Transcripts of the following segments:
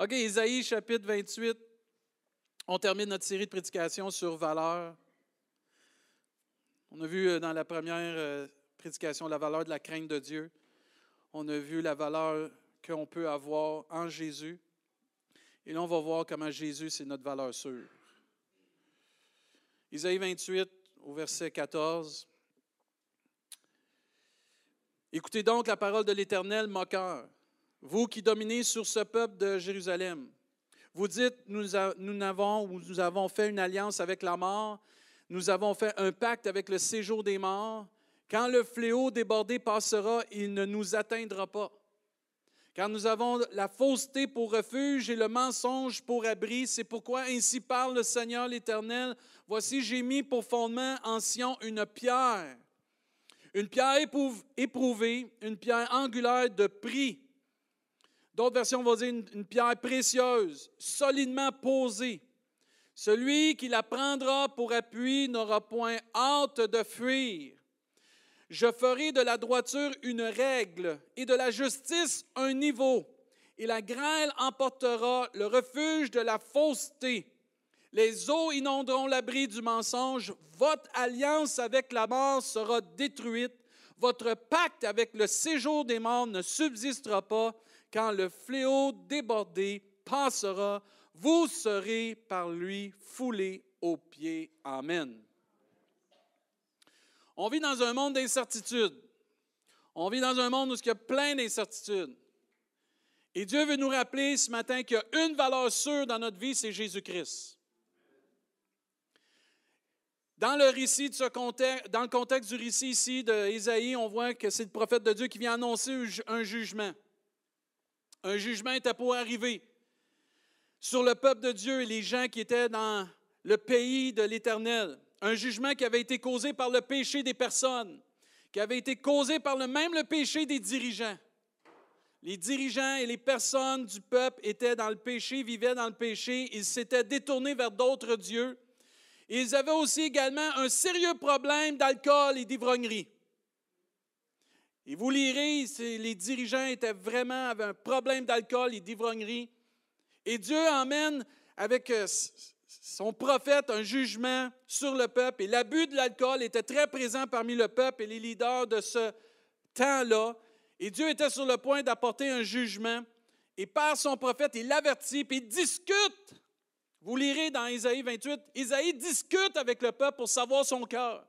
OK, Isaïe chapitre 28. On termine notre série de prédications sur valeur. On a vu euh, dans la première euh, prédication la valeur de la crainte de Dieu. On a vu la valeur qu'on peut avoir en Jésus. Et là, on va voir comment Jésus, c'est notre valeur sûre. Isaïe 28, au verset 14. Écoutez donc la parole de l'Éternel, moqueur vous qui dominez sur ce peuple de Jérusalem. Vous dites, nous, avons, avons fait une alliance avec la mort, nous avons fait un pacte avec le séjour des morts. Quand le fléau débordé passera, il ne nous atteindra pas. Car nous avons la fausseté pour refuge et le mensonge pour abri. C'est pourquoi ainsi parle le Seigneur l'Éternel. Voici, j'ai mis pour fondement en Sion une pierre, une pierre éprouvée, une pierre angulaire de prix D'autres versions vont dire une, pierre précieuse, solidement posée. Celui qui la prendra pour appui n'aura point hâte de fuir. Je ferai de la droiture une règle et de la justice un niveau. Et la grêle emportera le refuge de la fausseté. Les eaux inonderont l'abri du mensonge. Votre alliance avec la mort sera détruite. Votre pacte avec le séjour des morts ne subsistera pas quand le fléau débordé passera, vous serez par lui foulés aux pieds. Amen. On vit dans un monde d'incertitude. On vit dans un monde où il y a plein d'incertitudes. Et Dieu veut nous rappeler ce matin qu'il y a une valeur sûre dans notre vie, c'est Jésus-Christ. Dans le récit de ce contexte, dans le contexte du récit ici d'Ésaïe, on voit que c'est le prophète de Dieu qui vient annoncer un jugement. Un jugement était pour arriver sur le peuple de Dieu et les gens qui étaient dans le pays de l'Éternel. Un jugement qui avait été causé par le péché des personnes, qui avait été causé par le même le péché des dirigeants. Les dirigeants et les personnes du peuple étaient dans le péché, vivaient dans le péché, ils s'étaient détournés vers d'autres dieux. ils avaient aussi également un sérieux problème d'alcool et d'ivrognerie. Et vous lirez, les dirigeants étaient vraiment, avaient un problème d'alcool et d'ivrognerie. Et Dieu emmène avec euh, son prophète un jugement sur le peuple. Et l'abus de l'alcool était très présent parmi le peuple et les leaders de ce temps-là. Et Dieu était sur le point d'apporter un jugement. Et par son prophète, il l'avertit, puis il discute. Vous lirez dans Isaïe 28, Isaïe discute avec le peuple pour savoir son cœur.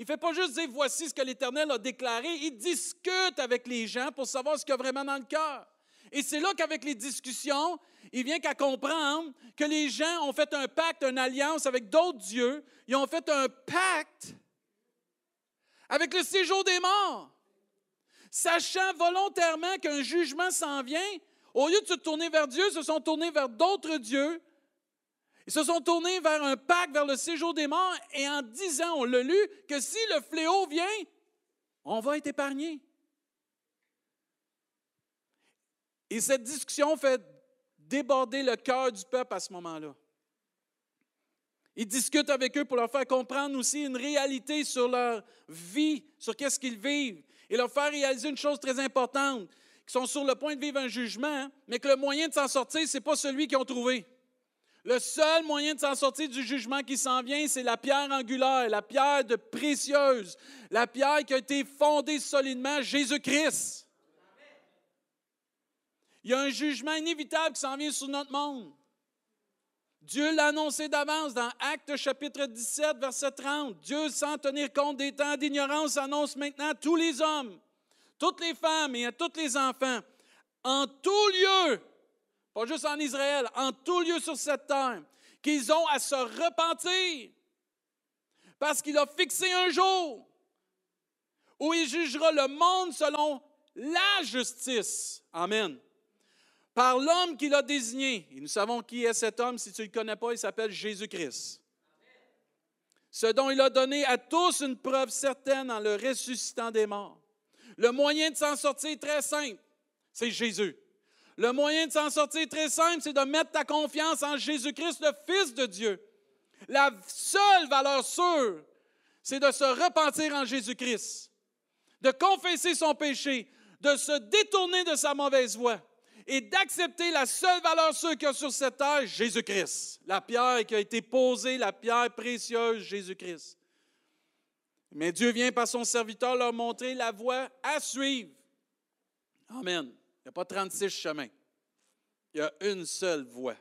Il ne fait pas juste dire voici ce que l'Éternel a déclaré, il discute avec les gens pour savoir ce qu'il y a vraiment dans le cœur. Et c'est là qu'avec les discussions, il vient qu'à comprendre que les gens ont fait un pacte, une alliance avec d'autres dieux. Ils ont fait un pacte avec le séjour des morts. Sachant volontairement qu'un jugement s'en vient, au lieu de se tourner vers Dieu, se sont tournés vers d'autres dieux ils se sont tournés vers un pacte, vers le séjour des morts, et en disant, on l'a lu, que si le fléau vient, on va être épargné. Et cette discussion fait déborder le cœur du peuple à ce moment-là. Ils discutent avec eux pour leur faire comprendre aussi une réalité sur leur vie, sur qu'est-ce qu'ils vivent, et leur faire réaliser une chose très importante, qu'ils sont sur le point de vivre un jugement, mais que le moyen de s'en sortir, ce n'est pas celui qu'ils ont trouvé. Le seul moyen de s'en sortir du jugement qui s'en vient, c'est la pierre angulaire, la pierre de précieuse, la pierre qui a été fondée solidement, Jésus-Christ. Il y a un jugement inévitable qui s'en vient sur notre monde. Dieu l'a annoncé d'avance dans Actes chapitre 17, verset 30. Dieu, sans tenir compte des temps d'ignorance, annonce maintenant à tous les hommes, toutes les femmes et à tous les enfants, en tout lieu, pas juste en Israël, en tout lieu sur cette terre, qu'ils ont à se repentir, parce qu'il a fixé un jour où il jugera le monde selon la justice. Amen. Par l'homme qu'il a désigné. Et nous savons qui est cet homme. Si tu ne le connais pas, il s'appelle Jésus-Christ. Ce dont il a donné à tous une preuve certaine en le ressuscitant des morts. Le moyen de s'en sortir est très simple. C'est Jésus. Le moyen de s'en sortir très simple, c'est de mettre ta confiance en Jésus-Christ, le Fils de Dieu. La seule valeur sûre, c'est de se repentir en Jésus-Christ, de confesser son péché, de se détourner de sa mauvaise voie et d'accepter la seule valeur sûre qu'il y a sur cette terre, Jésus-Christ. La pierre qui a été posée, la pierre précieuse, Jésus-Christ. Mais Dieu vient par son serviteur leur montrer la voie à suivre. Amen. Il n'y a pas 36 chemins. Il y a une seule voie.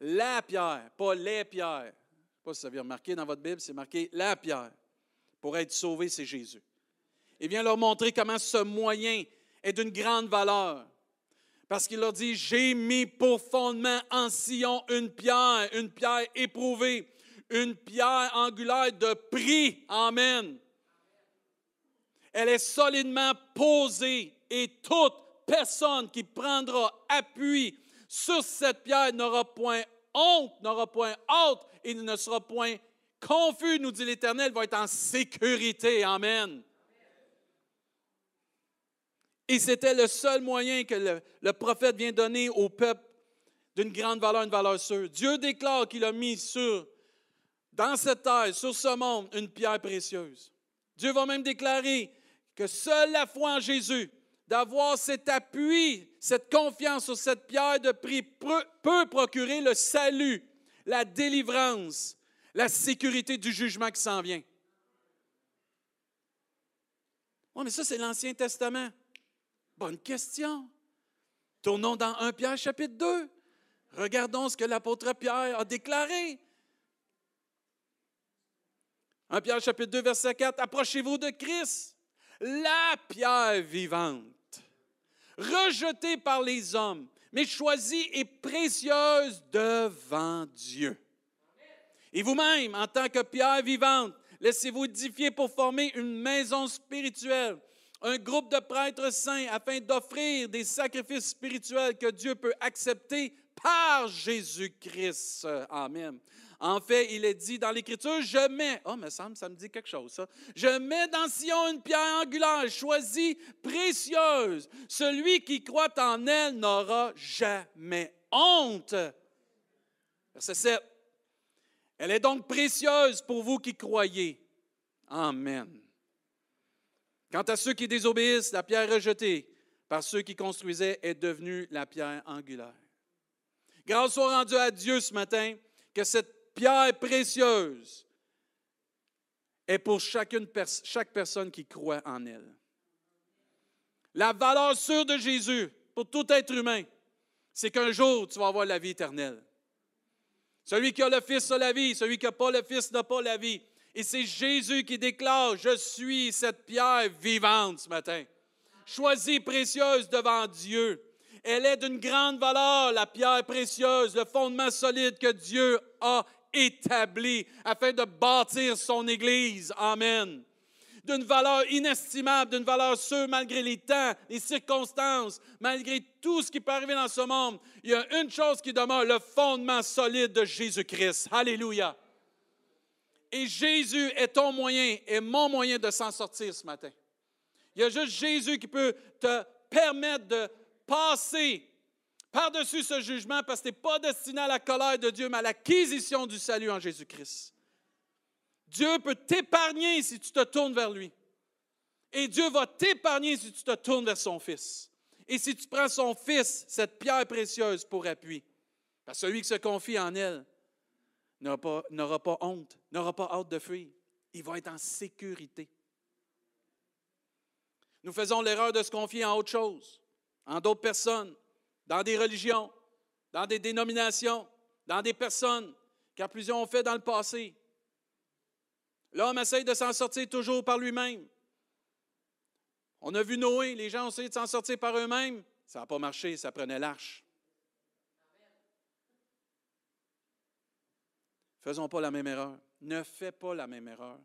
La pierre, pas les pierres. Je ne sais pas si ça vient remarquer dans votre Bible, c'est marqué la pierre. Pour être sauvé, c'est Jésus. Il vient leur montrer comment ce moyen est d'une grande valeur. Parce qu'il leur dit, j'ai mis pour fondement en Sion une pierre, une pierre éprouvée, une pierre angulaire de prix. Amen. Elle est solidement posée et toute personne qui prendra appui sur cette pierre n'aura point honte, n'aura point honte et ne sera point confus, nous dit l'Éternel, va être en sécurité. Amen. Et c'était le seul moyen que le, prophète vient donner au peuple d'une grande valeur, une valeur sûre. Dieu déclare qu'il a mis sur, dans cette terre, sur ce monde, une pierre précieuse. Dieu va même déclarer que seule la foi en Jésus, d'avoir cet appui, cette confiance sur cette pierre de prix peut procurer le salut, la délivrance, la sécurité du jugement qui s'en vient. Oui, mais ça, c'est l'Ancien Testament. Bonne question. Tournons dans 1 Pierre chapitre 2. Regardons ce que l'apôtre Pierre a déclaré. 1 Pierre chapitre 2, verset 4. Approchez-vous de Christ, la pierre vivante, rejetée par les hommes, mais choisie et précieuse devant Dieu. Et vous-même, en tant que pierre vivante, laissez-vous édifier pour former une maison spirituelle un groupe de prêtres saints afin d'offrir des sacrifices spirituels que Dieu peut accepter par Jésus-Christ. Amen. En fait, il est dit dans l'Écriture, je mets, oh, semble, ça me dit quelque chose, ça. Je mets dans Sion une pierre angulaire, choisie, précieuse. Celui qui croit en elle n'aura jamais honte. Verset 7. Elle est donc précieuse pour vous qui croyez. Amen. Quant à ceux qui désobéissent, la pierre rejetée par ceux qui construisaient est devenue la pierre angulaire. Grâce soit rendue à Dieu ce matin que cette pierre précieuse est pour chacune, chaque personne qui croit en elle. La valeur sûre de Jésus pour tout être humain, c'est qu'un jour, tu vas avoir la vie éternelle. Celui qui a le Fils a la vie, celui qui n'a pas le Fils n'a pas la vie. Et c'est Jésus qui déclare, je suis cette pierre vivante ce matin, choisie précieuse devant Dieu. Elle est d'une grande valeur, la pierre précieuse, le fondement solide que Dieu a établi afin de bâtir son Église. Amen. D'une valeur inestimable, d'une valeur sûre malgré les temps, les circonstances, malgré tout ce qui peut arriver dans ce monde. Il y a une chose qui demeure, le fondement solide de Jésus-Christ. Alléluia. Et Jésus est ton moyen et mon moyen de s'en sortir ce matin. Il y a juste Jésus qui peut te permettre de passer par-dessus ce jugement parce que tu n'es pas destiné à la colère de Dieu, mais à l'acquisition du salut en Jésus-Christ. Dieu peut t'épargner si tu te tournes vers lui. Et Dieu va t'épargner si tu te tournes vers son Fils. Et si tu prends son Fils, cette pierre précieuse pour appui. Parce que celui qui se confie en elle n'aura pas, honte, n'aura pas hâte de fuir. Il va être en sécurité. Nous faisons l'erreur de se confier en autre chose, en d'autres personnes, dans des religions, dans des dénominations, dans des personnes, car plusieurs ont fait dans le passé. L'homme essaye de s'en sortir toujours par lui-même. On a vu Noé, les gens ont essayé de s'en sortir par eux-mêmes. Ça n'a pas marché, ça prenait l'arche. Faisons pas la même erreur. Ne fais pas la même erreur.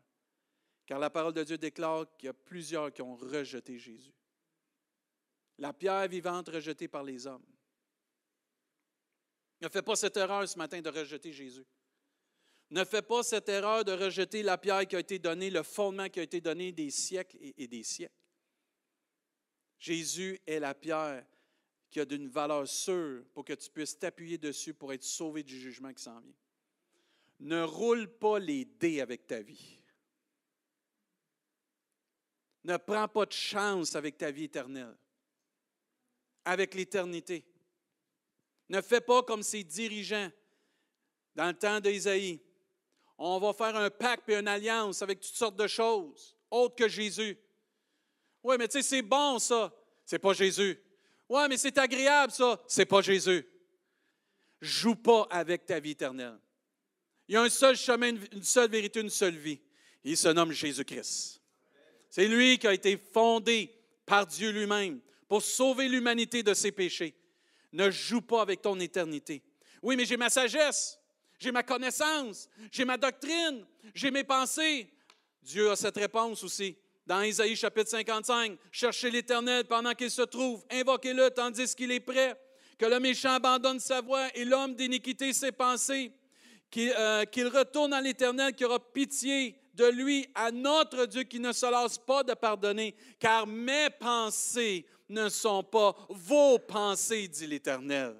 Car la parole de Dieu déclare qu'il y a plusieurs qui ont rejeté Jésus. La pierre vivante rejetée par les hommes. Ne fais pas cette erreur ce matin de rejeter Jésus. Ne fais pas cette erreur de rejeter la pierre qui a été donnée, le fondement qui a été donné des siècles et des siècles. Jésus est la pierre qui a d'une valeur sûre pour que tu puisses t'appuyer dessus pour être sauvé du jugement qui s'en vient ne roule pas les dés avec ta vie. Ne prends pas de chance avec ta vie éternelle. Avec l'éternité. Ne fais pas comme ces dirigeants dans le temps d'Ésaïe. On va faire un pacte et une alliance avec toutes sortes de choses, autres que Jésus. Oui, mais tu sais, c'est bon ça. C'est pas Jésus. Oui, mais c'est agréable ça. C'est pas Jésus. Joue pas avec ta vie éternelle. Il y a un seul chemin, une seule vérité, une seule vie. Il se nomme Jésus-Christ. C'est lui qui a été fondé par Dieu lui-même pour sauver l'humanité de ses péchés. Ne joue pas avec ton éternité. Oui, mais j'ai ma sagesse, j'ai ma connaissance, j'ai ma doctrine, j'ai mes pensées. Dieu a cette réponse aussi. Dans Isaïe chapitre 55, cherchez l'Éternel pendant qu'il se trouve, invoquez-le tandis qu'il est prêt, que le méchant abandonne sa voie et l'homme d'iniquité ses pensées, qu'il euh, retourne à l'Éternel qui aura pitié de lui, à notre Dieu qui ne se lasse pas de pardonner, car mes pensées ne sont pas vos pensées, dit l'Éternel.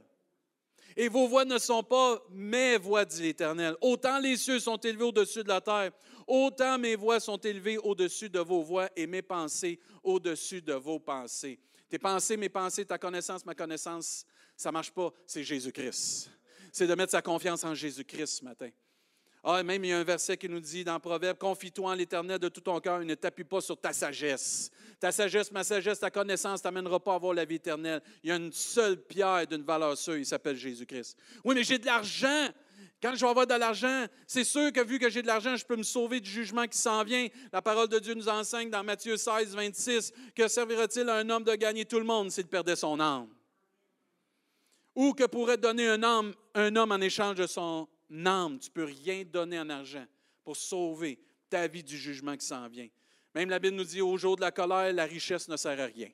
Et vos voix ne sont pas mes voix, dit l'Éternel. Autant les cieux sont élevés au-dessus de la terre, autant mes voix sont élevées au-dessus de vos voix et mes pensées au-dessus de vos pensées. Tes pensées, mes pensées, ta connaissance, ma connaissance, ça ne marche pas, c'est Jésus-Christ. C'est de mettre sa confiance en Jésus-Christ ce matin. Ah, même il y a un verset qui nous dit dans Proverbe, confie-toi en l'Éternel de tout ton cœur et ne t'appuie pas sur ta sagesse. Ta sagesse, ma sagesse, ta connaissance ne t'amènera pas à avoir la vie éternelle. Il y a une seule pierre d'une valeur sûre, il s'appelle Jésus-Christ. Oui, mais j'ai de l'argent. Quand je vais avoir de l'argent, c'est sûr que vu que j'ai de l'argent, je peux me sauver du jugement qui s'en vient. La parole de Dieu nous enseigne dans Matthieu 16, 26, que servira-t-il à un homme de gagner tout le monde s'il perdait son âme? Ou que pourrait donner un homme, un homme en échange de son âme. Tu ne peux rien donner en argent pour sauver ta vie du jugement qui s'en vient. Même la Bible nous dit, au jour de la colère, la richesse ne sert à rien.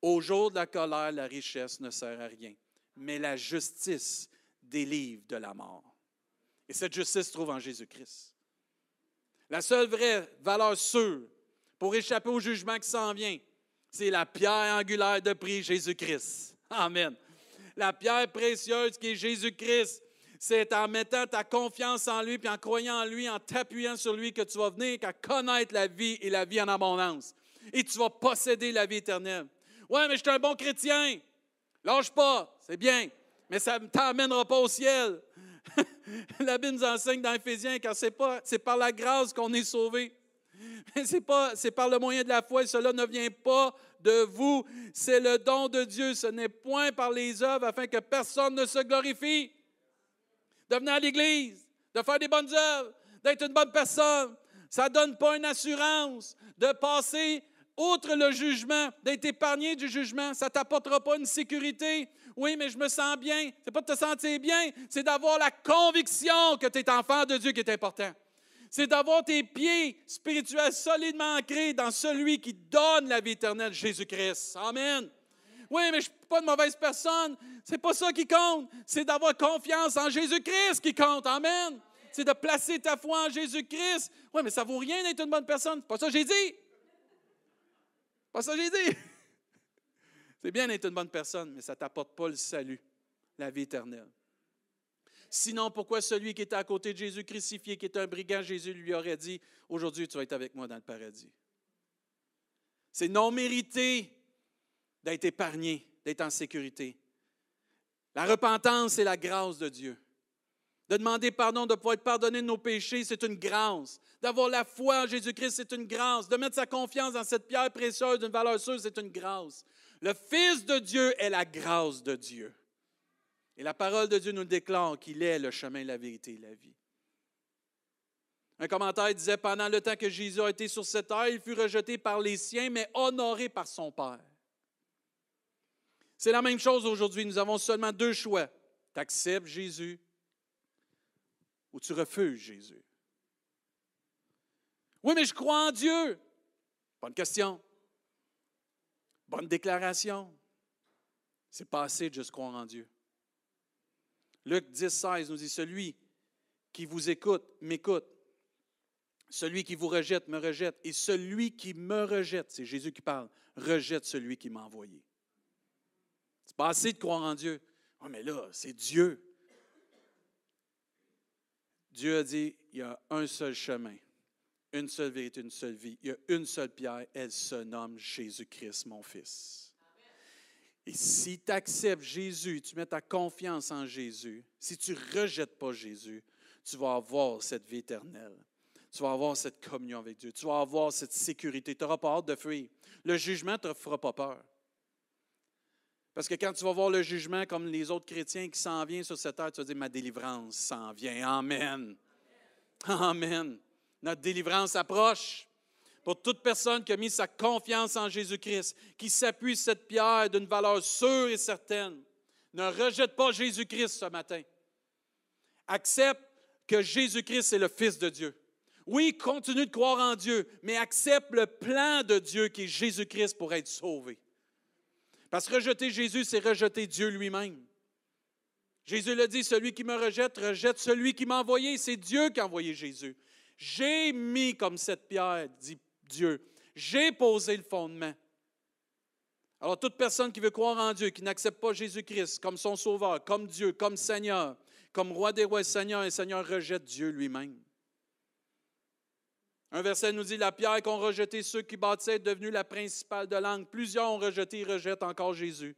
Au jour de la colère, la richesse ne sert à rien. Mais la justice délivre de la mort. Et cette justice se trouve en Jésus-Christ. La seule vraie valeur sûre pour échapper au jugement qui s'en vient, c'est la pierre angulaire de prix, Jésus-Christ. Amen. La pierre précieuse qui est Jésus-Christ. C'est en mettant ta confiance en lui, puis en croyant en lui, en t'appuyant sur lui, que tu vas venir à connaître la vie et la vie en abondance. Et tu vas posséder la vie éternelle. Ouais, mais je suis un bon chrétien. Lâche pas, c'est bien, mais ça ne t'amènera pas au ciel. la Bible nous enseigne dans Éphésiens car c'est c'est par la grâce qu'on est sauvé. Pas, c'est par le moyen de la foi et cela ne vient pas de vous. C'est le don de Dieu. Ce n'est point par les œuvres afin que personne ne se glorifie. De venir à l'Église, de faire des bonnes œuvres, d'être une bonne personne, ça ne donne pas une assurance de passer outre le jugement, d'être épargné du jugement. Ça ne t'apportera pas une sécurité. Oui, mais je me sens bien. Ce n'est pas de te sentir bien, c'est d'avoir la conviction que tu es enfant de Dieu qui est important c'est d'avoir tes pieds spirituels solidement ancrés dans celui qui donne la vie éternelle, Jésus-Christ. Amen. Oui, mais je ne suis pas une mauvaise personne. C'est pas ça qui compte. C'est d'avoir confiance en Jésus-Christ qui compte. Amen. C'est de placer ta foi en Jésus-Christ. Oui, mais ça ne vaut rien d'être une bonne personne. Pas ça que j'ai dit. Pas ça que j'ai dit. C'est bien d'être une bonne personne, mais ça ne t'apporte pas le salut, la vie éternelle. Sinon, pourquoi celui qui était à côté de Jésus crucifié, qui est un brigand, Jésus lui aurait dit, aujourd'hui tu vas être avec moi dans le paradis. C'est non mérité d'être épargné, d'être en sécurité. La repentance, c'est la grâce de Dieu. De demander pardon, de pouvoir être pardonné de nos péchés, c'est une grâce. D'avoir la foi en Jésus-Christ, c'est une grâce. De mettre sa confiance dans cette pierre précieuse d'une valeur sûre, c'est une grâce. Le Fils de Dieu est la grâce de Dieu. Et la parole de Dieu nous déclare qu'il est le chemin, la vérité et la vie. Un commentaire disait, pendant le temps que Jésus a été sur cette terre, il fut rejeté par les siens, mais honoré par son Père. C'est la même chose aujourd'hui. Nous avons seulement deux choix. Tu acceptes Jésus ou tu refuses Jésus. Oui, mais je crois en Dieu. Bonne question. Bonne déclaration. C'est pas assez de juste croire en Dieu. Luc 10, 16 nous dit, celui qui vous écoute, m'écoute. Celui qui vous rejette, me rejette. Et celui qui me rejette, c'est Jésus qui parle, rejette celui qui m'a envoyé. C'est pas assez de croire en Dieu. Oh, mais là, c'est Dieu. Dieu a dit, il y a un seul chemin. une seule vérité, une seule vie. Il y a une seule pierre, elle se nomme Jésus-Christ, mon Fils. Et si tu acceptes Jésus, tu mets ta confiance en Jésus, si tu ne rejettes pas Jésus, tu vas avoir cette vie éternelle. Tu vas avoir cette communion avec Dieu. Tu vas avoir cette sécurité. Tu n'auras pas hâte de fuir. Le jugement ne te fera pas peur. Parce que quand tu vas voir le jugement comme les autres chrétiens qui s'en viennent sur cette terre, tu vas dire, ma délivrance s'en vient. Amen. Amen. Notre délivrance approche. Pour toute personne qui a mis sa confiance en Jésus-Christ, qui s'appuie sur cette pierre d'une valeur sûre et certaine, ne rejette pas Jésus-Christ ce matin. Accepte que Jésus-Christ est le Fils de Dieu. Oui, continue de croire en Dieu, mais accepte le plan de Dieu qui est Jésus-Christ pour être sauvé. Parce que rejeter Jésus, c'est rejeter Dieu lui-même. Jésus l'a dit, celui qui me rejette, rejette celui qui m'a envoyé. C'est Dieu qui a envoyé Jésus. J'ai mis comme cette pierre, dit Dieu. J'ai posé le fondement. Alors, toute personne qui veut croire en Dieu, qui n'accepte pas Jésus-Christ comme son sauveur, comme Dieu, comme Seigneur, comme roi des rois et Seigneur, et Seigneur rejette Dieu lui-même. Un verset nous dit La pierre qu'ont rejeté ceux qui bâtissaient est devenue la principale de langue. Plusieurs ont rejeté et rejettent encore Jésus.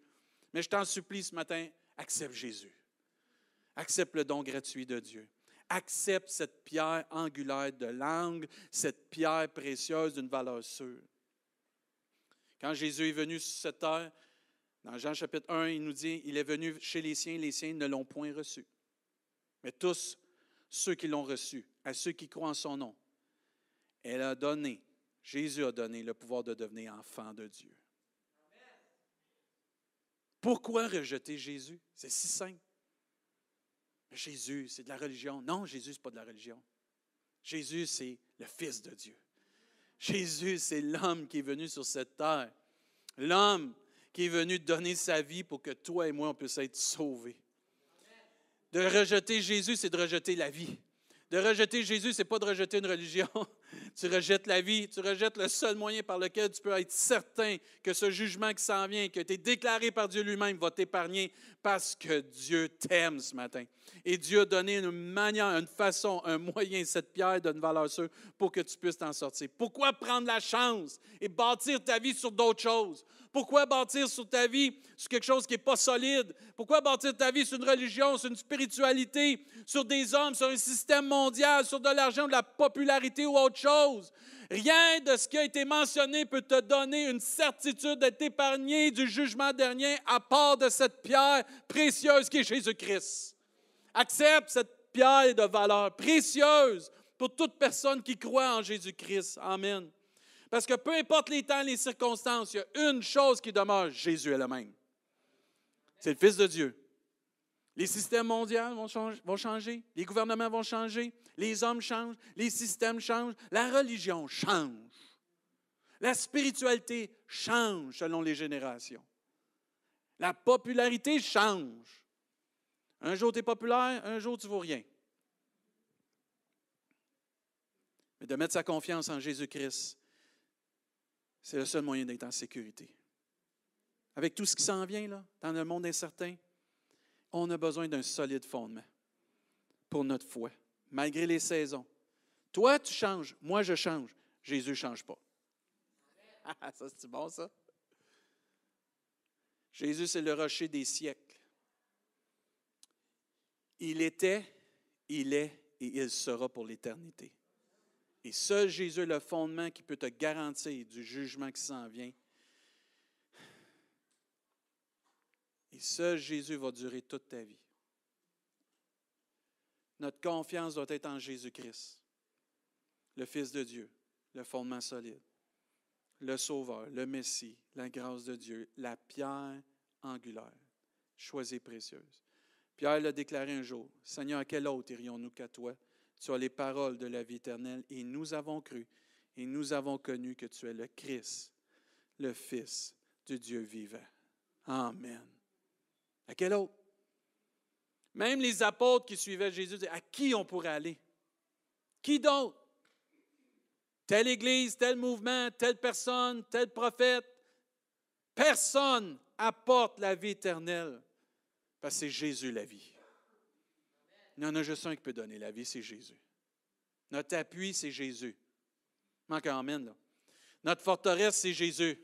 Mais je t'en supplie ce matin, accepte Jésus. Accepte le don gratuit de Dieu. Accepte cette pierre angulaire de langue, cette pierre précieuse d'une valeur sûre. Quand Jésus est venu sur cette terre, dans Jean chapitre 1, il nous dit, il est venu chez les siens, les siens ne l'ont point reçu. Mais tous ceux qui l'ont reçu, à ceux qui croient en son nom, elle a donné, Jésus a donné le pouvoir de devenir enfant de Dieu. Pourquoi rejeter Jésus? C'est si simple. Jésus, c'est de la religion. Non, Jésus, ce pas de la religion. Jésus, c'est le Fils de Dieu. Jésus, c'est l'homme qui est venu sur cette terre. L'homme qui est venu donner sa vie pour que toi et moi, on puisse être sauvés. De rejeter Jésus, c'est de rejeter la vie. De rejeter Jésus, ce n'est pas de rejeter une religion. Tu rejettes la vie, tu rejettes le seul moyen par lequel tu peux être certain que ce jugement qui s'en vient, qui a été déclaré par Dieu lui-même, va t'épargner parce que Dieu t'aime ce matin. Et Dieu a donné une manière, une façon, un moyen, cette pierre donne valeur sûre pour que tu puisses t'en sortir. Pourquoi prendre la chance et bâtir ta vie sur d'autres choses? Pourquoi bâtir sur ta vie sur quelque chose qui n'est pas solide? Pourquoi bâtir ta vie sur une religion, sur une spiritualité, sur des hommes, sur un système mondial, sur de l'argent, de la popularité ou autre chose? Rien de ce qui a été mentionné peut te donner une certitude d'être épargné du jugement dernier à part de cette pierre précieuse qui est Jésus-Christ. Accepte cette pierre de valeur précieuse pour toute personne qui croit en Jésus-Christ. Amen. Parce que peu importe les temps, les circonstances, il y a une chose qui demeure, Jésus est le même. C'est le Fils de Dieu. Les systèmes mondiaux vont changer, les gouvernements vont changer, les hommes changent, les systèmes changent, la religion change. La spiritualité change selon les générations. La popularité change. Un jour tu es populaire, un jour tu ne vaux rien. Mais de mettre sa confiance en Jésus-Christ, c'est le seul moyen d'être en sécurité. Avec tout ce qui s'en vient là, dans le monde incertain, on a besoin d'un solide fondement pour notre foi, malgré les saisons. Toi, tu changes, moi, je change. Jésus ne change pas. ça, c'est bon, ça? Jésus, c'est le rocher des siècles. Il était, il est et il sera pour l'éternité. Et seul Jésus est le fondement qui peut te garantir du jugement qui s'en vient. Et seul Jésus va durer toute ta vie. Notre confiance doit être en Jésus-Christ, le Fils de Dieu, le fondement solide, le Sauveur, le Messie, la grâce de Dieu, la pierre angulaire, choisie précieuse. Pierre l'a déclaré un jour, Seigneur, à quel autre irions-nous qu'à toi? Tu as les paroles de la vie éternelle et nous avons cru et nous avons connu que tu es le Christ, le Fils du Dieu vivant. Amen. À quel autre? Même les apôtres qui suivaient Jésus disaient, à qui on pourrait aller? Qui d'autre? Telle église, tel mouvement, telle personne, tel prophète. Personne apporte la vie éternelle parce que c'est Jésus la vie. Il y en a juste un qui peut donner la vie, c'est Jésus. Notre appui, c'est Jésus. Manque un amen, là. Notre forteresse, c'est Jésus.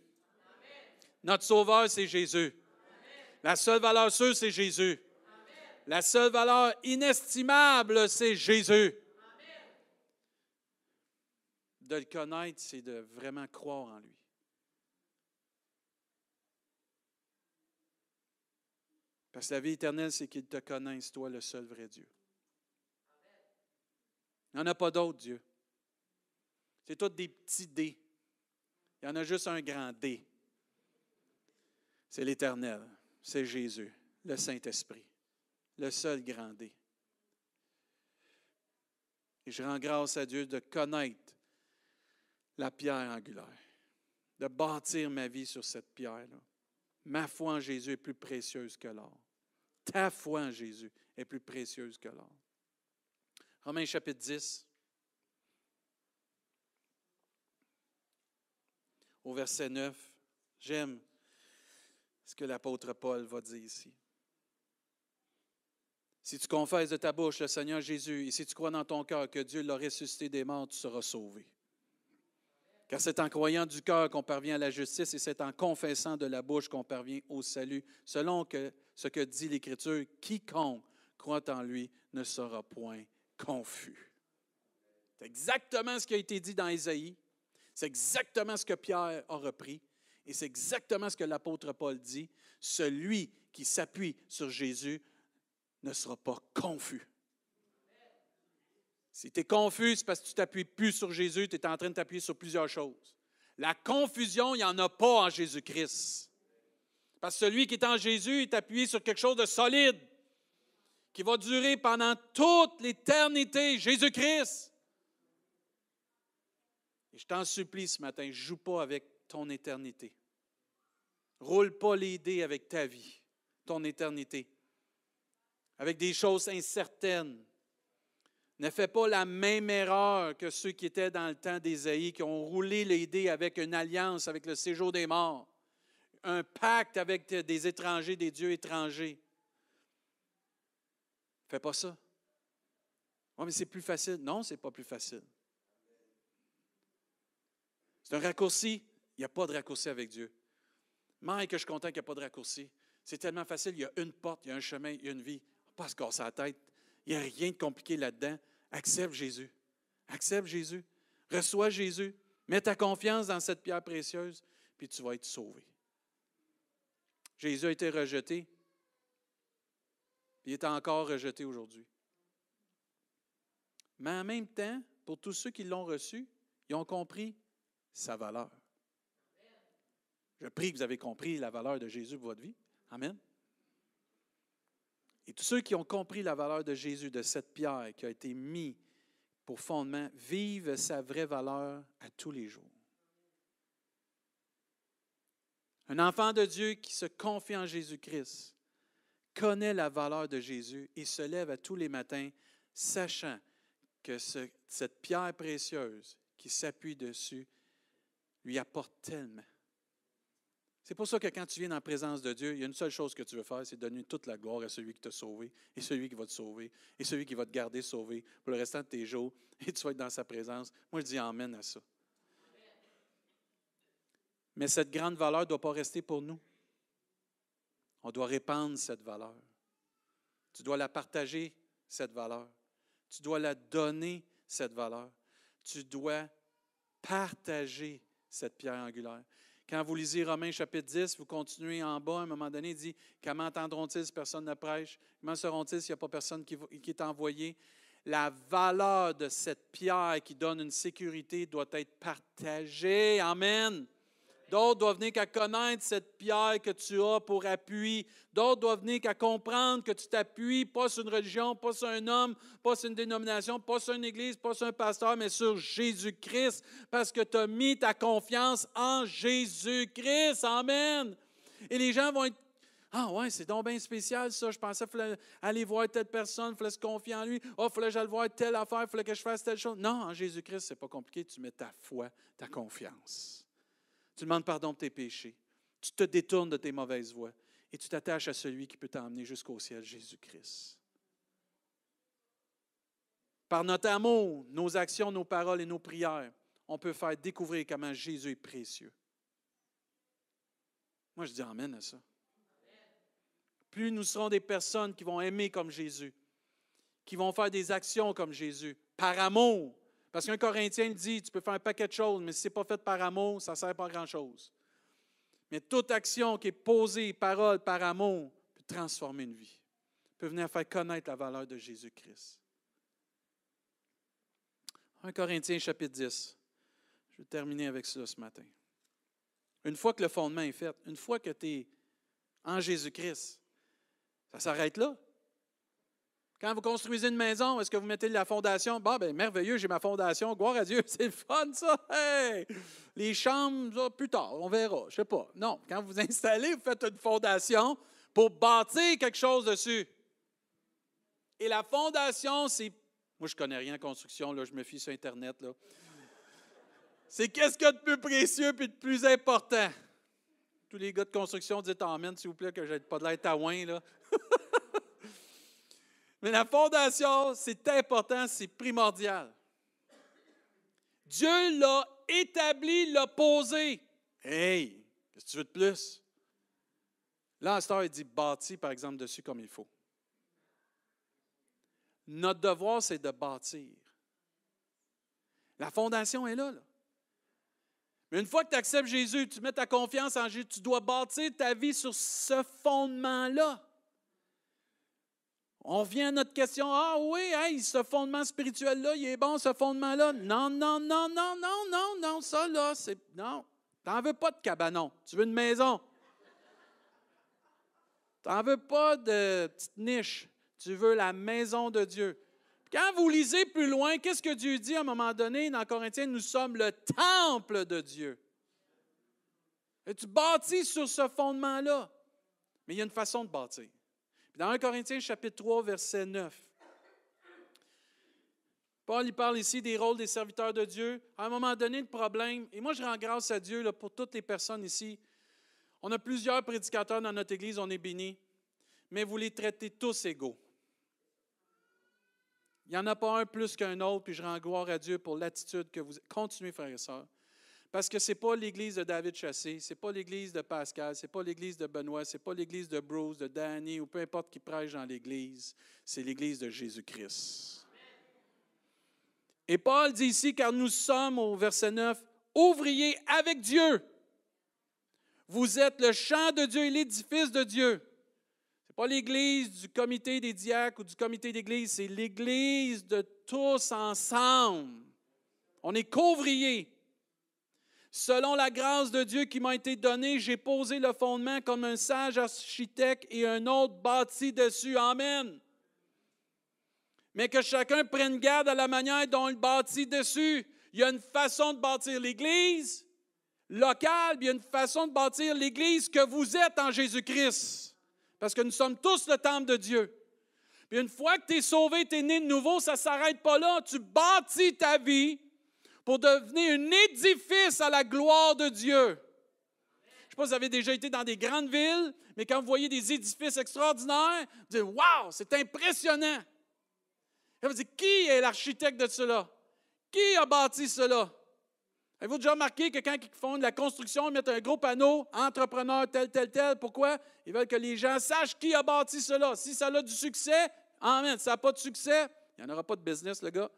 Notre sauveur, c'est Jésus. La seule valeur sûre, c'est Jésus. La seule valeur inestimable, c'est Jésus. De le connaître, c'est de vraiment croire en lui. Parce que la vie éternelle, c'est qu'il te connaisse, toi, le seul vrai Dieu. Il n'y en a pas d'autre, Dieu. C'est tous des petits dés. Il y en a juste un grand D. C'est l'Éternel. C'est Jésus, le Saint-Esprit. Le seul grand D. Et je rends grâce à Dieu de connaître la pierre angulaire, de bâtir ma vie sur cette pierre-là. Ma foi en Jésus est plus précieuse que l'or. Ta foi en Jésus est plus précieuse que l'or. Romains chapitre 10, au verset 9. J'aime ce que l'apôtre Paul va dire ici. Si tu confesses de ta bouche le Seigneur Jésus et si tu crois dans ton cœur que Dieu l'a ressuscité des morts, tu seras sauvé. Car c'est en croyant du cœur qu'on parvient à la justice et c'est en confessant de la bouche qu'on parvient au salut, selon que, ce que dit l'Écriture, quiconque croit en lui ne sera point confus. C'est exactement ce qui a été dit dans Isaïe. C'est exactement ce que Pierre a repris. Et c'est exactement ce que l'apôtre Paul dit. Celui qui s'appuie sur Jésus ne sera pas confus. Si tu es confus, c'est parce que tu t'appuies plus sur Jésus, tu es en train de t'appuyer sur plusieurs choses. La confusion, il n'y en a pas en Jésus-Christ. Parce que celui qui est en Jésus est appuyé sur quelque chose de solide, qui va durer pendant toute l'éternité, Jésus-Christ. Et je t'en supplie ce matin, joue pas avec ton éternité. Roule pas les dés avec ta vie, ton éternité, avec des choses incertaines ne fais pas la même erreur que ceux qui étaient dans le temps d'Ésaïe, qui ont roulé les dés avec une alliance avec le séjour des morts, un pacte avec des étrangers, des dieux étrangers. Fais pas ça. Oui, mais c'est plus facile. Non, c'est pas plus facile. C'est un raccourci. Il n'y a pas de raccourci avec Dieu. Mike, que je suis content qu'il n'y ait pas de raccourci. C'est tellement facile. Il y a une porte, il y a un chemin, il y a une vie. Pas se casser la tête. Il n'y a rien de compliqué là-dedans. Accepte Jésus. Accepte Jésus. Reçois Jésus. Mets ta confiance dans cette pierre précieuse, puis tu vas être sauvé. Jésus a été rejeté, il est encore rejeté aujourd'hui. Mais en même temps, pour tous ceux qui l'ont reçu, ils ont compris sa valeur. Je prie que vous avez compris la valeur de Jésus pour votre vie. Amen. Et tous ceux qui ont compris la valeur de Jésus, de cette pierre qui a été mise pour fondement, vivent sa vraie valeur à tous les jours. Un enfant de Dieu qui se confie en Jésus-Christ connaît la valeur de Jésus et se lève à tous les matins sachant que cette pierre précieuse qui s'appuie dessus lui apporte tellement. C'est pour ça que quand tu viens dans la présence de Dieu, il y a une seule chose que tu veux faire, c'est donner toute la gloire à celui qui t'a sauvé, et celui qui va te sauver, et celui qui va te garder sauvé pour le restant de tes jours, et tu vas être dans sa présence. Moi, je dis Amen à ça. Mais cette grande valeur ne doit pas rester pour nous. On doit répandre cette valeur. Tu dois la partager, cette valeur. Tu dois la donner, cette valeur. Tu dois partager cette pierre angulaire. Quand vous lisez Romains chapitre 10, vous continuez en bas, à un moment donné, il dit Comment entendront-ils si personne ne prêche? Comment seront-ils s'il n'y a pas personne qui, qui est envoyé La valeur de cette pierre qui donne une sécurité doit être partagée. Amen. D'autres doivent venir qu'à connaître cette pierre que tu as pour appui. D'autres doivent venir qu'à comprendre que tu t'appuies pas sur une religion, pas sur un homme, pas sur une dénomination, pas sur une église, pas sur un pasteur, mais sur Jésus-Christ, parce que tu as mis ta confiance en Jésus-Christ. Amen. Et les gens vont être ah ouais, c'est donc bien spécial ça. Je pensais qu'il fallait aller voir telle personne, il fallait se confier en lui. Oh, il fallait que j'aille voir telle affaire, il fallait que je fasse telle chose. Non, en Jésus-Christ, ce n'est pas compliqué. Tu mets ta foi, ta confiance. Tu demandes pardon de tes péchés. Tu te détournes de tes mauvaises voies et tu t'attaches à celui qui peut t'emmener jusqu'au ciel, Jésus-Christ. Par notre amour, nos actions, nos paroles et nos prières, on peut faire découvrir comment Jésus est précieux. Moi, je dis Amen à ça. Plus nous serons des personnes qui vont aimer comme Jésus, qui vont faire des actions comme Jésus, par amour. Parce qu'un Corinthien dit, tu peux faire un paquet de choses, mais si ce n'est pas fait par amour, ça ne sert pas à grand-chose. Mais toute action qui est posée, parole, par amour, peut transformer une vie, peut venir faire connaître la valeur de Jésus-Christ. 1 Corinthiens chapitre 10. Je vais terminer avec ça ce matin. Une fois que le fondement est fait, une fois que tu es en Jésus-Christ, ça s'arrête là. Quand vous construisez une maison, est-ce que vous mettez la fondation? Bah, ben, merveilleux, j'ai ma fondation. Gloire à Dieu, c'est le fun, ça. Les chambres, plus tard, on verra. Je sais pas. Non, quand vous installez, vous faites une fondation pour bâtir quelque chose dessus. Et la fondation, c'est. Moi, je connais rien en construction, là, je me fie sur Internet. Là. C'est qu'est-ce qu'il y a de plus précieux et de plus important? Tous les gars de construction, dites Amen, s'il vous plaît, que je pas de l'air taouin, là. Mais la fondation, c'est important, c'est primordial. Dieu l'a établi, l'a posé. Hey, qu'est-ce que tu veux de plus? Là, il dit bâti, par exemple, dessus comme il faut. Notre devoir, c'est de bâtir. La fondation est là, là. Mais une fois que tu acceptes Jésus, tu mets ta confiance en Jésus, tu dois bâtir ta vie sur ce fondement-là. On vient à notre question, ah oui, hey, ce fondement spirituel-là, il est bon, ce fondement-là. Non, non, non, non, non, non, non, ça là, c'est. Non. Tu n'en veux pas de cabanon, tu veux une maison. Tu n'en veux pas de petite niche, tu veux la maison de Dieu. Quand vous lisez plus loin, qu'est-ce que Dieu dit à un moment donné? Dans Corinthiens? Nous sommes le temple de Dieu. Et tu bâtis sur ce fondement-là. Mais il y a une façon de bâtir. Dans 1 Corinthiens chapitre 3, verset 9, Paul parle ici des rôles des serviteurs de Dieu. À un moment donné, le problème, et moi je rends grâce à Dieu pour toutes les personnes ici. On a plusieurs prédicateurs dans notre Église, on est bénis, mais vous les traitez tous égaux. Il n'y en a pas un plus qu'un autre, puis je rends gloire à Dieu pour l'attitude que vous continuez, frères et sœurs. Parce que ce n'est pas l'église de David Chassé, ce n'est pas l'église de Pascal, ce n'est pas l'église de Benoît, ce n'est pas l'église de Bruce, de Danny ou peu importe qui prêche dans l'église, c'est l'église de Jésus-Christ. Et Paul dit ici, car nous sommes, au verset 9, ouvriers avec Dieu. Vous êtes le champ de Dieu et l'édifice de Dieu pas l'Église du comité des diacres ou du comité d'Église, c'est l'Église de tous ensemble. On est couvriers. Selon la grâce de Dieu qui m'a été donnée, j'ai posé le fondement comme un sage architecte et un autre bâti dessus. Amen. Mais que chacun prenne garde à la manière dont il bâtit dessus. Il y a une façon de bâtir l'Église locale, il y a une façon de bâtir l'Église que vous êtes en Jésus-Christ parce que nous sommes tous le temple de Dieu. Puis une fois que tu es sauvé, tu es né de nouveau, ça ne s'arrête pas là. Tu bâtis ta vie pour devenir un édifice à la gloire de Dieu. Je ne sais pas si vous avez déjà été dans des grandes villes, mais quand vous voyez des édifices extraordinaires, vous dites Waouh, c'est impressionnant. Et vous dites Qui est l'architecte de cela? Qui a bâti cela? Avez-vous déjà remarqué que quand ils font la construction, ils mettent un gros panneau, entrepreneur tel, tel, tel. Pourquoi? Ils veulent que les gens sachent qui a bâti cela. Si ça a du succès, amen. Si ça n'a pas de succès, il n'y en aura pas de business, le gars.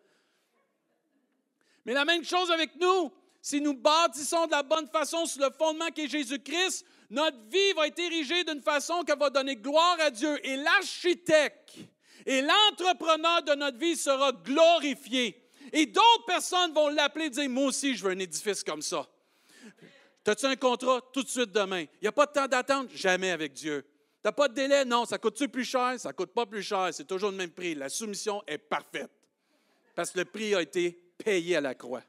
Mais la même chose avec nous. Si nous bâtissons de la bonne façon sur le fondement qui est Jésus-Christ, notre vie va être érigée d'une façon qui va donner gloire à Dieu. Et l'architecte et l'entrepreneur de notre vie sera glorifié. Et d'autres personnes vont l'appeler et dire Moi aussi, je veux un édifice comme ça. As-tu un contrat tout de suite demain? Il n'y a pas de temps d'attente? Jamais avec Dieu. Tu n'as pas de délai? Non. Ça coûte-tu plus cher? Ça coûte pas plus cher. C'est toujours le même prix. La soumission est parfaite. Parce que le prix a été payé à la croix.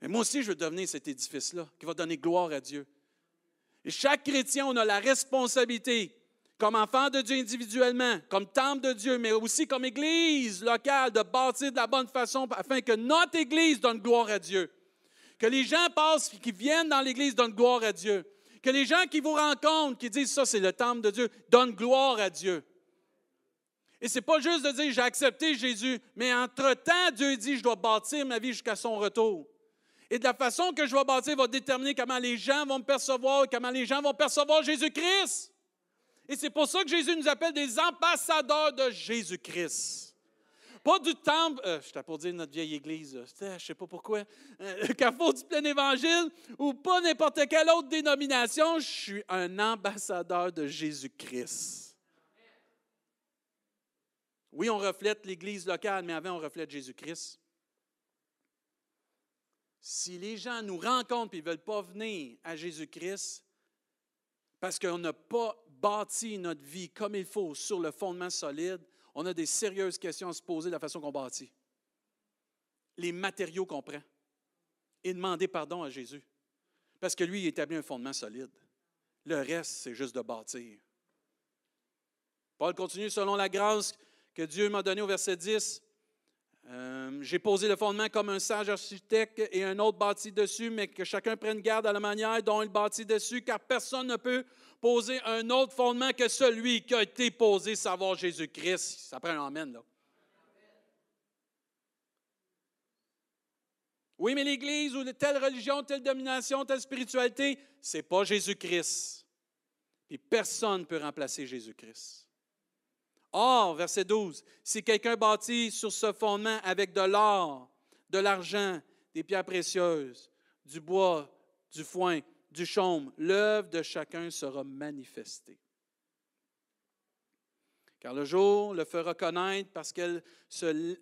Mais moi aussi, je veux devenir cet édifice-là qui va donner gloire à Dieu. Et chaque chrétien, on a la responsabilité comme enfant de Dieu individuellement, comme temple de Dieu, mais aussi comme Église locale, de bâtir de la bonne façon afin que notre Église donne gloire à Dieu. Que les gens passent, qui viennent dans l'Église donnent gloire à Dieu. Que les gens qui vous rencontrent, qui disent ça, c'est le temple de Dieu, donnent gloire à Dieu. Et c'est pas juste de dire j'ai accepté Jésus, mais entre-temps, Dieu dit je dois bâtir ma vie jusqu'à son retour. Et de la façon que je vais bâtir va déterminer comment les gens vont me percevoir, comment les gens vont percevoir Jésus-Christ. Et c'est pour ça que Jésus nous appelle des ambassadeurs de Jésus-Christ. Pas du temple, euh, je pour dire notre vieille église, je ne sais pas pourquoi, euh, le carrefour du plein évangile, ou pas n'importe quelle autre dénomination, je suis un ambassadeur de Jésus-Christ. Oui, on reflète l'église locale, mais avant, on reflète Jésus-Christ. Si les gens nous rencontrent et ne veulent pas venir à Jésus-Christ, parce qu'on n'a pas bâti notre vie comme il faut sur le fondement solide, on a des sérieuses questions à se poser de la façon qu'on bâtit. Les matériaux qu'on prend. Et demander pardon à Jésus. Parce que lui, il établit un fondement solide. Le reste, c'est juste de bâtir. Paul continue selon la grâce que Dieu m'a donnée au verset 10. Euh, j'ai posé le fondement comme un sage architecte et un autre bâti dessus, mais que chacun prenne garde à la manière dont il bâtit dessus, car personne ne peut poser un autre fondement que celui qui a été posé, savoir Jésus-Christ. Ça prend un Amen, là. Oui, mais l'Église ou telle religion, telle domination, telle spiritualité, ce n'est pas Jésus-Christ. Et personne ne peut remplacer Jésus-Christ. Or, verset 12, si quelqu'un bâtit sur ce fondement avec de l'or, de l'argent, des pierres précieuses, du bois, du foin, du chaume, l'œuvre de chacun sera manifestée. Car le jour le fera connaître parce qu'elle se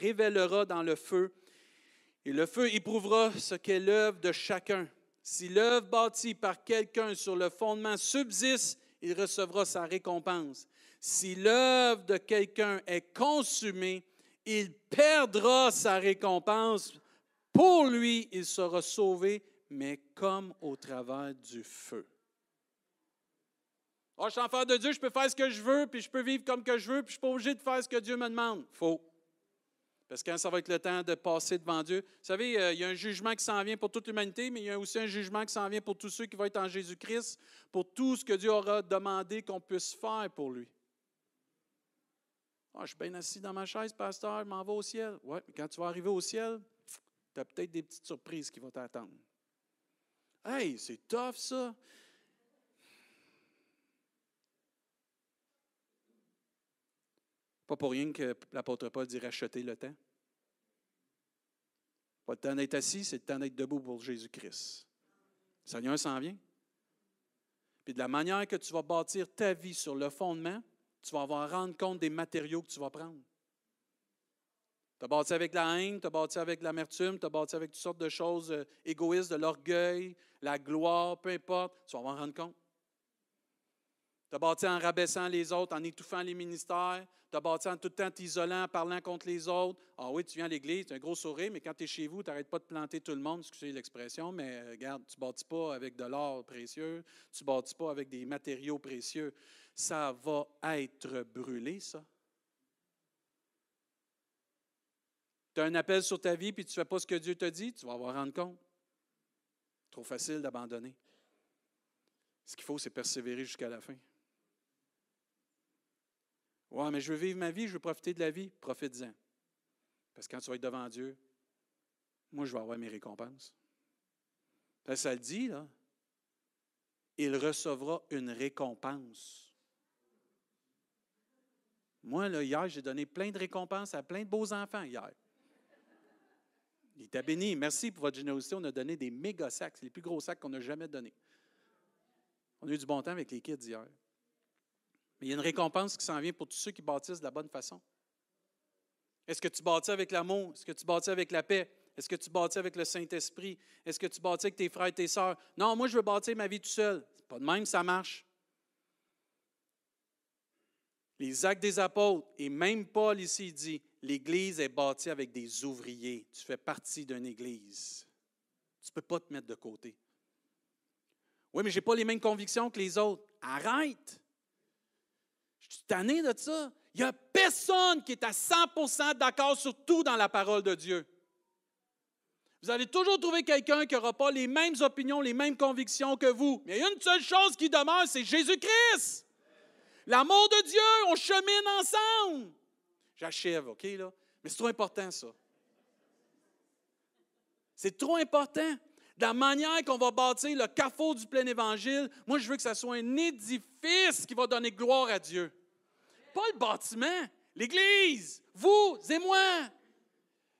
révélera dans le feu, et le feu éprouvera ce qu'est l'œuvre de chacun. Si l'œuvre bâtie par quelqu'un sur le fondement subsiste, il recevra sa récompense. Si l'œuvre de quelqu'un est consumée, il perdra sa récompense. Pour lui, il sera sauvé, mais comme au travers du feu. Oh, je suis enfant de Dieu, je peux faire ce que je veux, puis je peux vivre comme que je veux, puis je ne suis pas obligé de faire ce que Dieu me demande. Faux. Parce que quand ça va être le temps de passer devant Dieu, vous savez, euh, il y a un jugement qui s'en vient pour toute l'humanité, mais il y a aussi un jugement qui s'en vient pour tous ceux qui vont être en Jésus-Christ, pour tout ce que Dieu aura demandé qu'on puisse faire pour lui. Ah, je suis bien assis dans ma chaise, pasteur, je m'en vais au ciel. Oui, mais quand tu vas arriver au ciel, tu as peut-être des petites surprises qui vont t'attendre. Hey, c'est tough ça. Pas pour rien que l'apôtre Paul dit racheter le temps. Pas le temps d'être assis, c'est le temps d'être debout pour Jésus-Christ. Seigneur s'en vient. Puis de la manière que tu vas bâtir ta vie sur le fondement, tu vas avoir rendre compte des matériaux que tu vas prendre. Tu as bâti avec la haine, tu as bâti avec l'amertume, tu as bâti avec toutes sortes de choses euh, égoïstes, de l'orgueil, la gloire, peu importe, tu vas en rendre compte. Tu as bâti en rabaissant les autres, en étouffant les ministères. Tu as bâti en tout le temps t'isolant, en parlant contre les autres. Ah oui, tu viens à l'église, tu as un gros sourire, mais quand tu es chez vous, tu n'arrêtes pas de planter tout le monde, excusez l'expression, mais euh, regarde, tu ne bâtis pas avec de l'or précieux, tu ne bâtis pas avec des matériaux précieux. Ça va être brûlé, ça. Tu as un appel sur ta vie, puis tu ne fais pas ce que Dieu te dit, tu vas avoir rendre compte. Trop facile d'abandonner. Ce qu'il faut, c'est persévérer jusqu'à la fin. Ouais, mais je veux vivre ma vie, je veux profiter de la vie. Profite-en. Parce que quand tu vas être devant Dieu, moi, je vais avoir mes récompenses. ça le dit, là. Il recevra une récompense. Moi, là, hier, j'ai donné plein de récompenses à plein de beaux enfants hier. Il t'a béni. Merci pour votre générosité. On a donné des méga sacs. Les plus gros sacs qu'on n'a jamais donnés. On a eu du bon temps avec les kids hier. Mais il y a une récompense qui s'en vient pour tous ceux qui bâtissent de la bonne façon. Est-ce que tu bâtis avec l'amour? Est-ce que tu bâtis avec la paix? Est-ce que tu bâtis avec le Saint-Esprit? Est-ce que tu bâtis avec tes frères et tes sœurs? Non, moi, je veux bâtir ma vie tout seul. Pas de même, ça marche. Les actes des apôtres, et même Paul ici dit, l'Église est bâtie avec des ouvriers. Tu fais partie d'une Église. Tu ne peux pas te mettre de côté. Oui, mais je n'ai pas les mêmes convictions que les autres. Arrête! Je suis tanné de ça. Il n'y a personne qui est à 100% d'accord sur tout dans la parole de Dieu. Vous allez toujours trouver quelqu'un qui n'aura pas les mêmes opinions, les mêmes convictions que vous. Mais il y a une seule chose qui demeure, c'est Jésus-Christ. L'amour de Dieu, on chemine ensemble. J'achève, OK, là? Mais c'est trop important, ça. C'est trop important. La manière qu'on va bâtir le carrefour du plein évangile, moi, je veux que ça soit un édifice qui va donner gloire à Dieu. Pas le bâtiment, l'Église, vous et moi.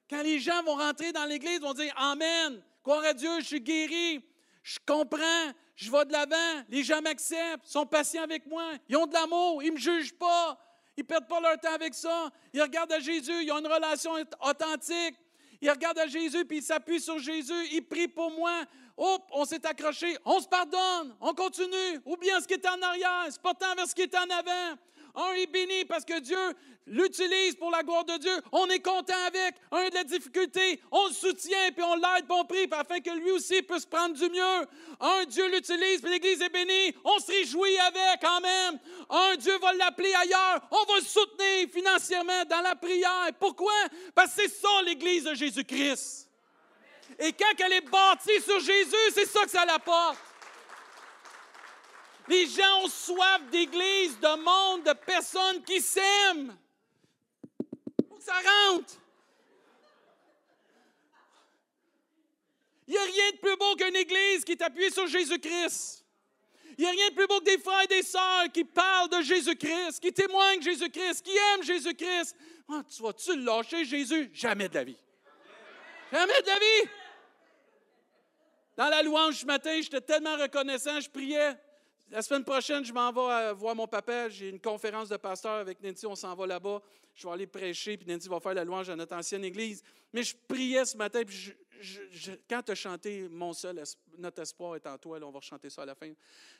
Quand les gens vont rentrer dans l'Église, ils vont dire Amen, gloire à Dieu, je suis guéri, je comprends, je vais de l'avant, les gens m'acceptent, sont patients avec moi, ils ont de l'amour, ils ne me jugent pas, ils ne perdent pas leur temps avec ça, ils regardent à Jésus, ils ont une relation authentique, ils regardent à Jésus, puis ils s'appuient sur Jésus, ils prient pour moi. Hop, on s'est accroché, on se pardonne, on continue. Oublions ce qui est en arrière, c'est portant vers ce qui est en avant. Un est béni parce que Dieu l'utilise pour la gloire de Dieu. On est content avec. Un de la difficulté, on le soutient, puis on l'aide, puis on prie, afin que lui aussi puisse prendre du mieux. Un, Dieu l'utilise, puis l'Église est bénie. On se réjouit avec, quand même. Un, Dieu va l'appeler ailleurs. On va le soutenir financièrement dans la prière. Pourquoi? Parce que c'est ça l'Église de Jésus-Christ. Et quand elle est bâtie sur Jésus, c'est ça que ça l'apporte. Les gens ont soif d'église, de monde, de personnes qui s'aiment. Pour que ça rentre. Il n'y a rien de plus beau qu'une église qui est appuyée sur Jésus-Christ. Il n'y a rien de plus beau que des frères et des sœurs qui parlent de Jésus-Christ, qui témoignent Jésus-Christ, qui aiment Jésus-Christ. Ah, tu vas-tu lâcher Jésus? Jamais de la vie. Jamais de la vie. Dans la louange ce matin, j'étais tellement reconnaissant, je priais. La semaine prochaine, je m'en vais euh, voir mon papa. J'ai une conférence de pasteur avec Nancy. On s'en va là-bas. Je vais aller prêcher, puis Nancy va faire la louange à notre ancienne église. Mais je priais ce matin, puis quand tu as chanté Mon seul, notre espoir est en toi, là, on va chanter ça à la fin.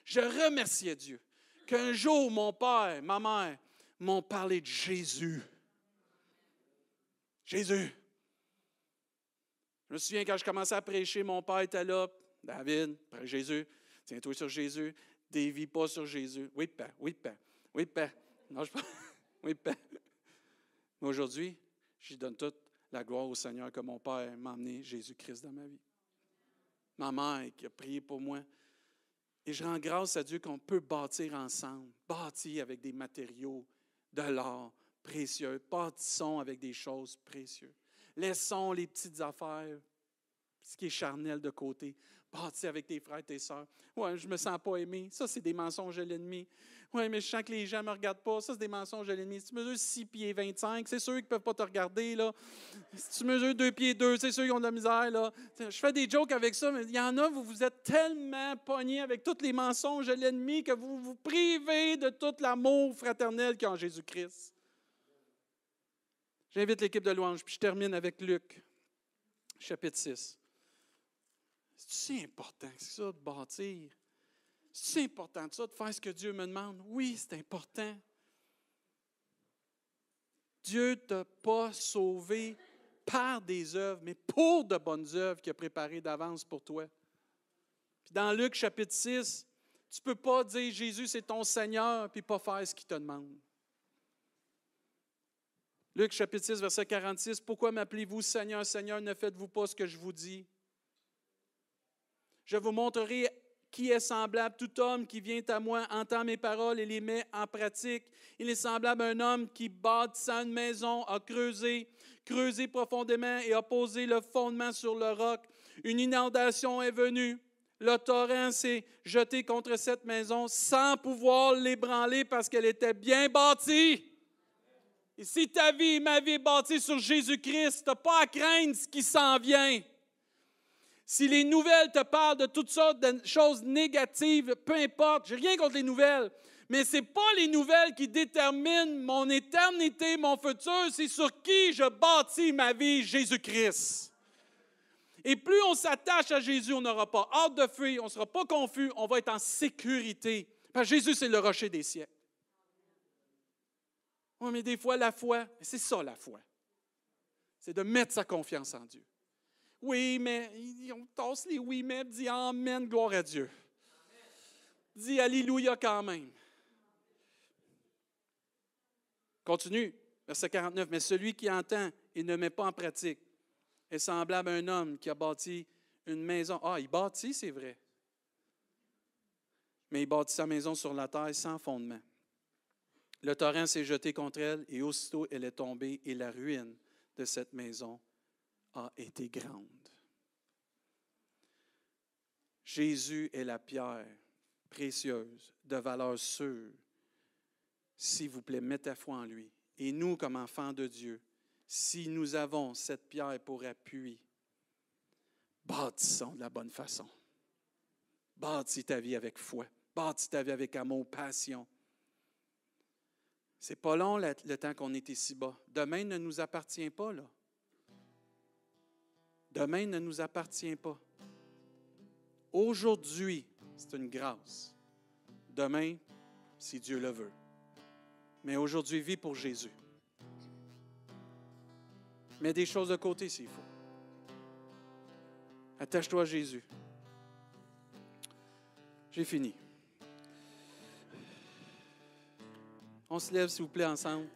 Je remerciais Dieu qu'un jour, mon père, ma mère m'ont parlé de Jésus. Jésus. Je me souviens quand je commençais à prêcher, mon père était là. David, Jésus. Tiens-toi sur Jésus dévie pas sur Jésus. Oui, Père, oui, Père, oui, Père. Non, je. Oui, Père. Mais aujourd'hui, je donne toute la gloire au Seigneur que mon Père m'a emmené Jésus-Christ dans ma vie. Ma mère qui a prié pour moi. Et je rends grâce à Dieu qu'on peut bâtir ensemble, bâtir avec des matériaux, de l'or précieux, bâtissons avec des choses précieuses. Laissons les petites affaires, ce qui est charnel de côté bâti avec tes frères et tes sœurs. Ouais, je me sens pas aimé. Ça, c'est des mensonges de l'ennemi. Oui, mais je sens que les gens me regardent pas. Ça, c'est des mensonges de l'ennemi. Si tu mesures 6 pieds 25, c'est qu'ils ne peuvent pas te regarder. Là. Si tu mesures 2 pieds 2, c'est sûr qu'ils ont de la misère. Là. Je fais des jokes avec ça, mais il y en a, vous vous êtes tellement pognés avec tous les mensonges de l'ennemi que vous vous privez de tout l'amour fraternel qu'il y a en Jésus-Christ. J'invite l'équipe de louange, puis je termine avec Luc, chapitre 6. C'est important que ça de bâtir? C'est important ça de faire ce que Dieu me demande? Oui, c'est important. Dieu ne t'a pas sauvé par des œuvres, mais pour de bonnes œuvres qu'il a préparées d'avance pour toi. Puis dans Luc chapitre 6, tu ne peux pas dire Jésus c'est ton Seigneur puis pas faire ce qu'il te demande. Luc chapitre 6, verset 46, Pourquoi m'appelez-vous Seigneur, Seigneur, ne faites-vous pas ce que je vous dis? Je vous montrerai qui est semblable. Tout homme qui vient à moi entend mes paroles et les met en pratique. Il est semblable à un homme qui, bâtissant une maison, a creusé, creusé profondément et a posé le fondement sur le roc. Une inondation est venue. Le torrent s'est jeté contre cette maison sans pouvoir l'ébranler parce qu'elle était bien bâtie. Et si ta vie, ma vie est bâtie sur Jésus-Christ, tu n'as pas à craindre ce qui s'en vient. Si les nouvelles te parlent de toutes sortes de choses négatives, peu importe, j'ai rien contre les nouvelles, mais ce n'est pas les nouvelles qui déterminent mon éternité, mon futur, c'est sur qui je bâtis ma vie, Jésus-Christ. Et plus on s'attache à Jésus, on n'aura pas hâte de fuir, on ne sera pas confus, on va être en sécurité. Parce que Jésus, c'est le rocher des siècles. Oui, mais des fois, la foi, c'est ça la foi. C'est de mettre sa confiance en Dieu. Oui, mais on tasse les oui, mais dit Amen, gloire à Dieu. Dis Alléluia quand même. Continue, verset 49. Mais celui qui entend et ne met pas en pratique est semblable à un homme qui a bâti une maison. Ah, il bâtit, c'est vrai. Mais il bâtit sa maison sur la terre sans fondement. Le torrent s'est jeté contre elle et aussitôt elle est tombée et la ruine de cette maison a été grande. Jésus est la pierre précieuse, de valeur sûre. S'il vous plaît, mettez foi en lui. Et nous, comme enfants de Dieu, si nous avons cette pierre pour appui, bâtissons de la bonne façon. Bâtis ta vie avec foi. Bâtis ta vie avec amour, passion. C'est pas long le, temps qu'on est ici bas. Demain ne nous appartient pas, là. Demain ne nous appartient pas. Aujourd'hui, c'est une grâce. Demain, si Dieu le veut. Mais aujourd'hui, vis pour Jésus. Mets des choses de côté s'il faut. Attache-toi à Jésus. J'ai fini. On se lève, s'il vous plaît, ensemble.